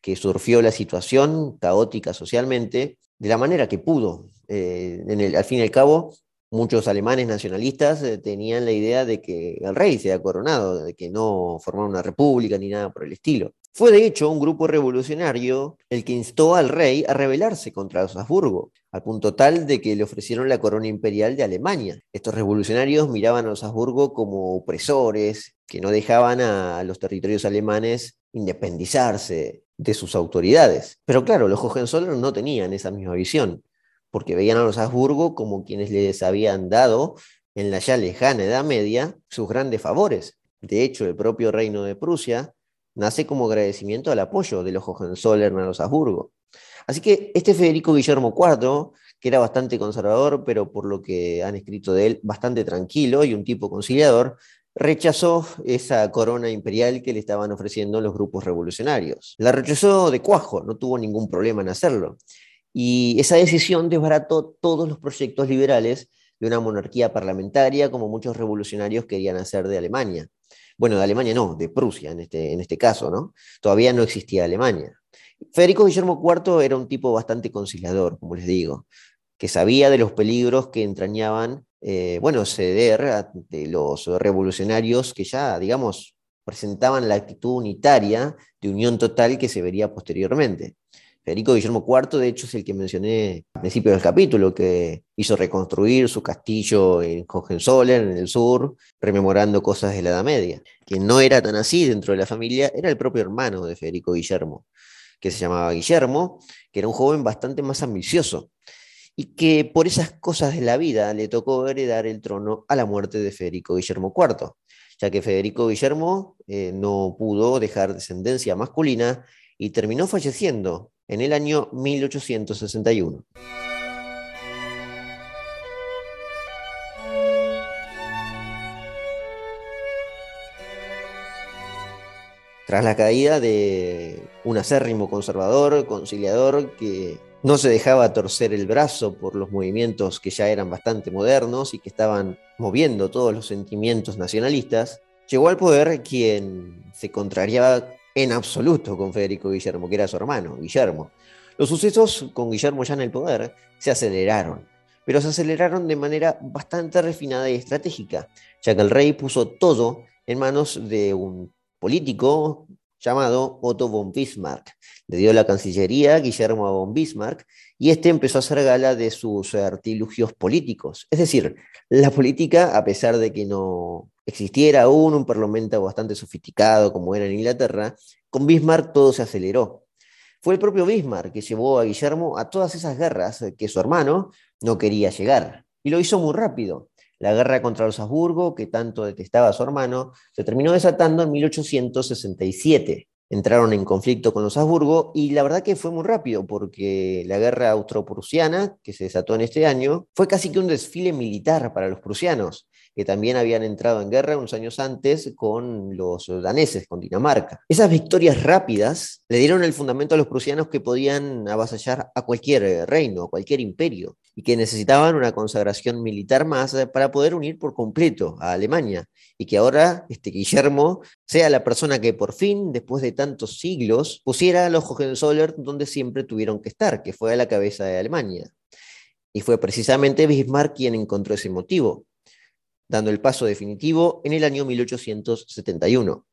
que surfió la situación caótica socialmente de la manera que pudo. Eh, al fin y al cabo, muchos alemanes nacionalistas eh, tenían la idea de que el rey se coronado, de que no formara una república ni nada por el estilo. Fue de hecho un grupo revolucionario el que instó al rey a rebelarse contra los Habsburgo, al punto tal de que le ofrecieron la corona imperial de Alemania. Estos revolucionarios miraban a los Habsburgo como opresores que no dejaban a los territorios alemanes independizarse de sus autoridades. Pero claro, los Hohenzollern no tenían esa misma visión, porque veían a los Habsburgo como quienes les habían dado en la ya lejana Edad Media sus grandes favores. De hecho, el propio reino de Prusia nace como agradecimiento al apoyo de los Hohenzollern a los Habsburgo. Así que este Federico Guillermo IV, que era bastante conservador, pero por lo que han escrito de él, bastante tranquilo y un tipo conciliador, rechazó esa corona imperial que le estaban ofreciendo los grupos revolucionarios. La rechazó de cuajo, no tuvo ningún problema en hacerlo. Y esa decisión desbarató todos los proyectos liberales de una monarquía parlamentaria como muchos revolucionarios querían hacer de Alemania. Bueno, de Alemania no, de Prusia en este, en este caso, ¿no? Todavía no existía Alemania. Federico Guillermo IV era un tipo bastante conciliador, como les digo, que sabía de los peligros que entrañaban, eh, bueno, ceder de los revolucionarios que ya, digamos, presentaban la actitud unitaria de unión total que se vería posteriormente. Federico Guillermo IV, de hecho, es el que mencioné al principio del capítulo, que hizo reconstruir su castillo en Hohenzollern, en el sur, rememorando cosas de la Edad Media. Quien no era tan así dentro de la familia era el propio hermano de Federico Guillermo, que se llamaba Guillermo, que era un joven bastante más ambicioso, y que por esas cosas de la vida le tocó heredar el trono a la muerte de Federico Guillermo IV, ya que Federico Guillermo eh, no pudo dejar descendencia masculina y terminó falleciendo en el año 1861. Tras la caída de un acérrimo conservador, conciliador, que no se dejaba torcer el brazo por los movimientos que ya eran bastante modernos y que estaban moviendo todos los sentimientos nacionalistas, llegó al poder quien se contrariaba en absoluto con Federico Guillermo, que era su hermano, Guillermo. Los sucesos con Guillermo ya en el poder se aceleraron, pero se aceleraron de manera bastante refinada y estratégica, ya que el rey puso todo en manos de un político llamado Otto von Bismarck. Le dio la Cancillería a Guillermo von Bismarck y este empezó a hacer gala de sus artilugios políticos. Es decir, la política, a pesar de que no existiera aún un parlamento bastante sofisticado como era en Inglaterra, con Bismarck todo se aceleró. Fue el propio Bismarck que llevó a Guillermo a todas esas guerras que su hermano no quería llegar. Y lo hizo muy rápido. La guerra contra los Habsburgo, que tanto detestaba a su hermano, se terminó desatando en 1867 entraron en conflicto con los Habsburgo y la verdad que fue muy rápido porque la guerra austro-prusiana, que se desató en este año, fue casi que un desfile militar para los prusianos que también habían entrado en guerra unos años antes con los daneses, con Dinamarca. Esas victorias rápidas le dieron el fundamento a los prusianos que podían avasallar a cualquier reino, a cualquier imperio, y que necesitaban una consagración militar más para poder unir por completo a Alemania, y que ahora este Guillermo sea la persona que por fin, después de tantos siglos, pusiera a los Hohenzollern donde siempre tuvieron que estar, que fue a la cabeza de Alemania. Y fue precisamente Bismarck quien encontró ese motivo dando el paso definitivo en el año 1871.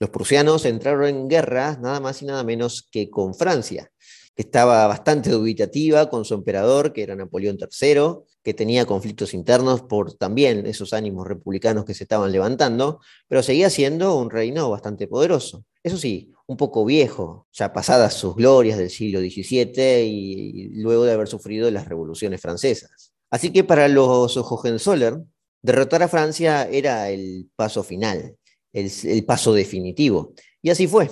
Los prusianos entraron en guerra nada más y nada menos que con Francia, que estaba bastante dubitativa con su emperador, que era Napoleón III, que tenía conflictos internos por también esos ánimos republicanos que se estaban levantando, pero seguía siendo un reino bastante poderoso. Eso sí, un poco viejo, ya pasadas sus glorias del siglo XVII y luego de haber sufrido las revoluciones francesas. Así que para los Hohenzollern, Derrotar a Francia era el paso final, el, paso definitivo. Y así fue.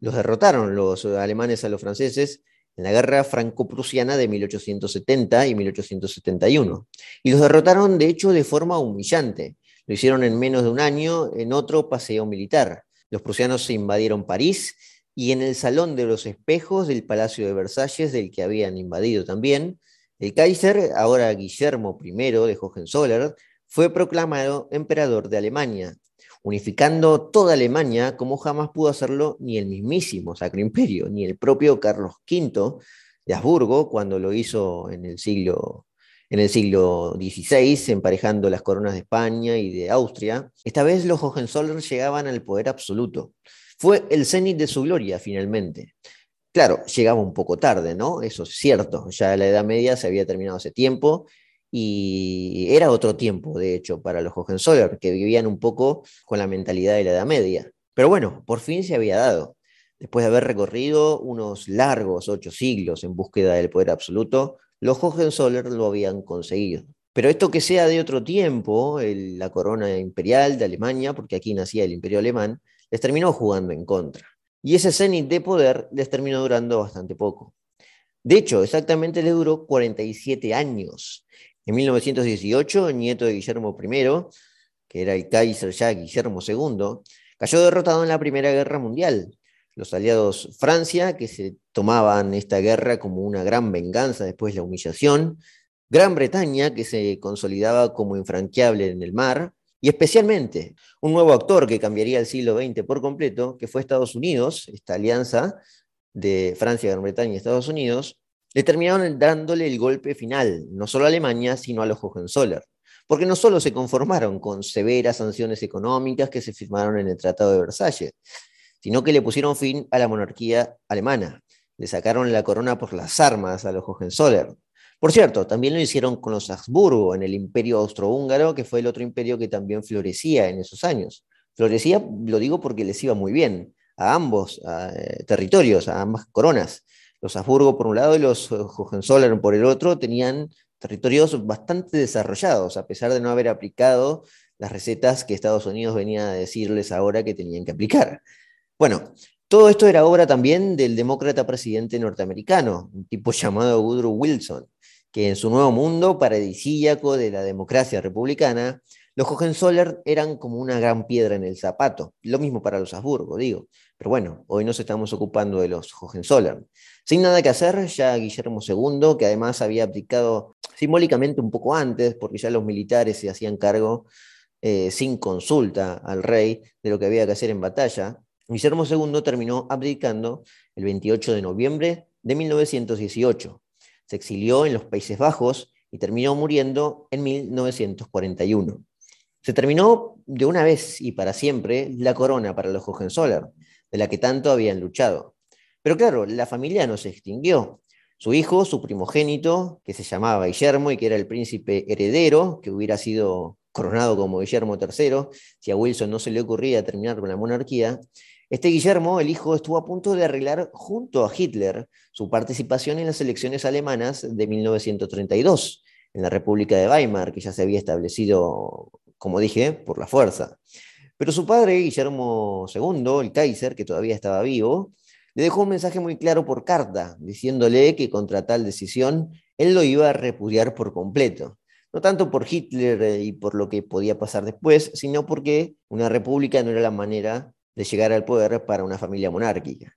Los derrotaron los alemanes a los franceses en la guerra franco-prusiana de 1870 y 1871. Y los derrotaron, de hecho, de forma humillante. Lo hicieron en menos de un año en otro paseo militar. Los prusianos invadieron París y en el Salón de los Espejos del Palacio de Versalles, del que habían invadido también, el Kaiser, ahora Guillermo I de Hohenzollern, fue proclamado emperador de Alemania, unificando toda Alemania como jamás pudo hacerlo ni el mismísimo Sacro Imperio, ni el propio Carlos V de Habsburgo cuando lo hizo en el siglo en el siglo XVI, emparejando las coronas de España y de Austria. Esta vez los Hohenzollern llegaban al poder absoluto. Fue el cenit de su gloria, finalmente. Claro, llegaba un poco tarde, ¿no? Eso es cierto. Ya la Edad Media se había terminado hace tiempo y era otro tiempo, de hecho, para los Hohenzollern, que vivían un poco con la mentalidad de la Edad Media. Pero bueno, por fin se había dado. Después de haber recorrido unos largos ocho siglos en búsqueda del poder absoluto, los Hohenzollern lo habían conseguido. Pero esto que sea de otro tiempo, la corona imperial de Alemania, porque aquí nacía el imperio alemán, les terminó jugando en contra. Y ese cenit de poder les terminó durando bastante poco. De hecho, exactamente les duró 47 años. En 1918, el nieto de Guillermo I, que era el Kaiser ya Guillermo II, cayó derrotado en la Primera Guerra Mundial. Los aliados Francia, que se tomaban esta guerra como una gran venganza después de la humillación, Gran Bretaña, que se consolidaba como infranqueable en el mar, y especialmente un nuevo actor que cambiaría el siglo XX por completo, que fue Estados Unidos, esta alianza de Francia, Gran Bretaña y Estados Unidos, le terminaron dándole el golpe final, no solo a Alemania, sino a los Hohenzollern, porque no solo se conformaron con severas sanciones económicas que se firmaron en el Tratado de Versalles, sino que le pusieron fin a la monarquía alemana, le sacaron la corona por las armas a los Hohenzollern. Por cierto, también lo hicieron con los Habsburgo en el imperio austrohúngaro, que fue el otro imperio que también florecía en esos años. Florecía, lo digo porque les iba muy bien a ambos eh, territorios, a ambas coronas. Los Habsburgo por un lado y los Hohenzollern por el otro tenían territorios bastante desarrollados, a pesar de no haber aplicado las recetas que Estados Unidos venía a decirles ahora que tenían que aplicar. Bueno, todo esto era obra también del demócrata presidente norteamericano, un tipo llamado Woodrow Wilson, que en su nuevo mundo paradisíaco de la democracia republicana, los Hohenzollern eran como una gran piedra en el zapato. Lo mismo para los Habsburgo, digo. Pero bueno, hoy nos estamos ocupando de los Hohenzollern. Sin nada que hacer, ya Guillermo II, que además había abdicado simbólicamente un poco antes, porque ya los militares se hacían cargo eh, sin consulta al rey de lo que había que hacer en batalla, Guillermo II terminó abdicando el 28 de noviembre de 1918. Se exilió en los Países Bajos y terminó muriendo en 1941. Se terminó de una vez y para siempre la corona para los Hohenzollern, de la que tanto habían luchado. Pero claro, la familia no se extinguió. Su hijo, su primogénito, que se llamaba Guillermo y que era el príncipe heredero, que hubiera sido coronado como Guillermo III, si a Wilson no se le ocurría terminar con la monarquía, este Guillermo, el hijo, estuvo a punto de arreglar junto a Hitler su participación en las elecciones alemanas de 1932, en la República de Weimar, que ya se había establecido, como dije, por la fuerza. Pero su padre, Guillermo II, el Kaiser, que todavía estaba vivo, le dejó un mensaje muy claro por carta, diciéndole que contra tal decisión él lo iba a repudiar por completo. No tanto por Hitler eh, y por lo que podía pasar después, sino porque una república no era la manera de llegar al poder para una familia monárquica.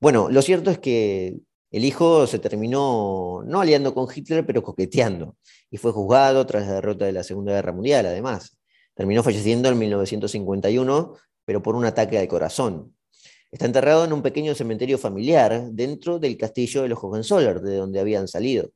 Bueno, lo cierto es que el hijo se terminó no aliando con Hitler, pero coqueteando, y fue juzgado tras la derrota de la Segunda Guerra Mundial, además. Terminó falleciendo en 1951, pero por un ataque al corazón. Está enterrado en un pequeño cementerio familiar dentro del castillo de los Hohenzollern, de donde habían salido.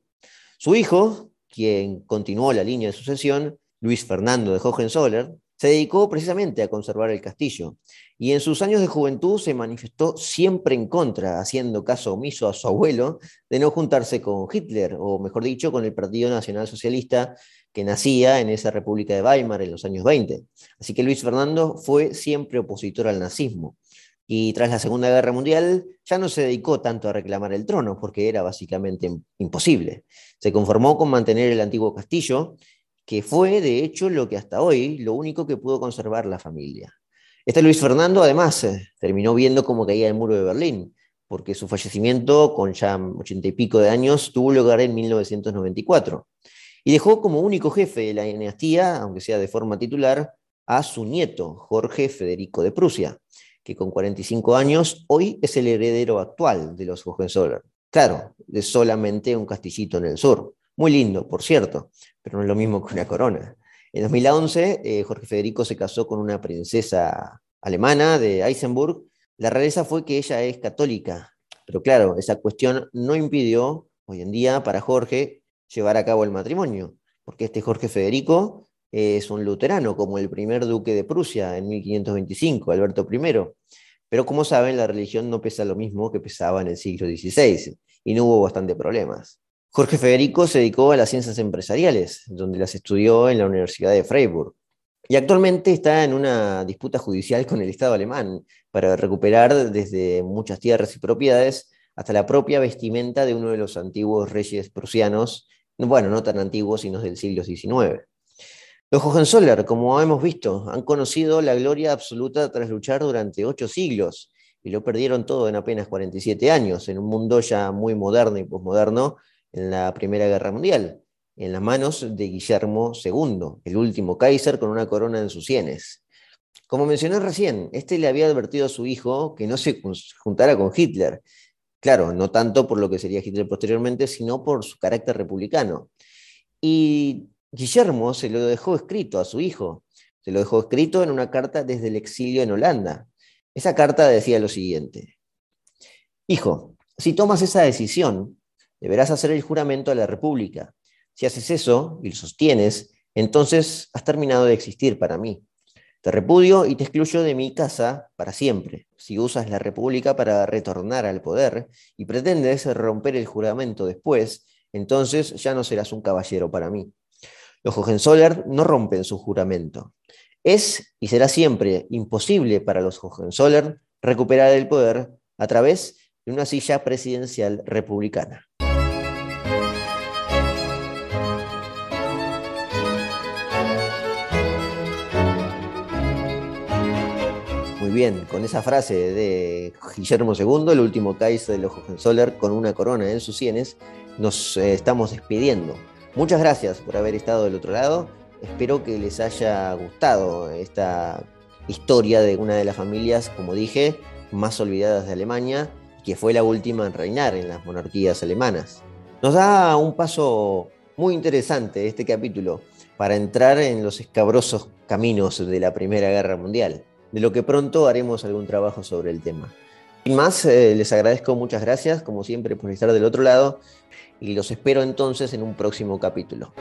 Su hijo, quien continuó la línea de sucesión, Luis Fernando de Hohenzollern, se dedicó precisamente a conservar el castillo y en sus años de juventud se manifestó siempre en contra, haciendo caso omiso a su abuelo de no juntarse con Hitler, o mejor dicho, con el Partido Nacional Socialista que nacía en esa República de Weimar en los años 20. Así que Luis Fernando fue siempre opositor al nazismo. Y tras la Segunda Guerra Mundial ya no se dedicó tanto a reclamar el trono, porque era básicamente imposible. Se conformó con mantener el antiguo castillo que fue de hecho lo que hasta hoy, lo único que pudo conservar la familia. Este Luis Fernando además eh, terminó viendo cómo caía el muro de Berlín, porque su fallecimiento con ya ochenta y pico de años tuvo lugar en 1994. Y dejó como único jefe de la dinastía, aunque sea de forma titular, a su nieto, Jorge Federico de Prusia, que con 45 años hoy es el heredero actual de los Hohenzollern. Claro, de solamente un castillito en el sur. Muy lindo, por cierto, pero no es lo mismo que una corona. En 2011, eh, Jorge Federico se casó con una princesa alemana de Eisenburg. La realeza fue que ella es católica, pero claro, esa cuestión no impidió hoy en día para Jorge llevar a cabo el matrimonio, porque este Jorge Federico es un luterano, como el primer duque de Prusia en 1525, Alberto I. Pero como saben, la religión no pesa lo mismo que pesaba en el siglo XVI, y no hubo bastante problemas. Jorge Federico se dedicó a las ciencias empresariales, donde las estudió en la Universidad de Freiburg. Y actualmente está en una disputa judicial con el Estado alemán para recuperar desde muchas tierras y propiedades hasta la propia vestimenta de uno de los antiguos reyes prusianos, bueno, no tan antiguos, sino del siglo XIX. Los Hohenzollern, como hemos visto, han conocido la gloria absoluta tras luchar durante ocho siglos y lo perdieron todo en apenas 47 años, en un mundo ya muy moderno y posmoderno, en la Primera Guerra Mundial, en las manos de Guillermo II, el último Kaiser con una corona en sus sienes. Como mencioné recién, este le había advertido a su hijo que no se juntara con Hitler. Claro, no tanto por lo que sería Hitler posteriormente, sino por su carácter republicano. Y Guillermo se lo dejó escrito a su hijo. Se lo dejó escrito en una carta desde el exilio en Holanda. Esa carta decía lo siguiente. Hijo, si tomas esa decisión, deberás hacer el juramento a la República. Si haces eso y lo sostienes, entonces has terminado de existir para mí. Te repudio y te excluyo de mi casa para siempre. Si usas la República para retornar al poder y pretendes romper el juramento después, entonces ya no serás un caballero para mí. Los Hohenzollern no rompen su juramento. Es y será siempre imposible para los Hohenzollern recuperar el poder a través de una silla presidencial republicana. Bien, con esa frase de Guillermo II, el último Kaiser de los Hohenzollern, con una corona en sus sienes, nos eh, estamos despidiendo. Muchas gracias por haber estado del otro lado. Espero que les haya gustado esta historia de una de las familias, como dije, más olvidadas de Alemania, que fue la última en reinar en las monarquías alemanas. Nos da un paso muy interesante este capítulo para entrar en los escabrosos caminos de la Primera Guerra Mundial de lo que pronto haremos algún trabajo sobre el tema. Sin más, eh, les agradezco muchas gracias, como siempre, por estar del otro lado y los espero entonces en un próximo capítulo.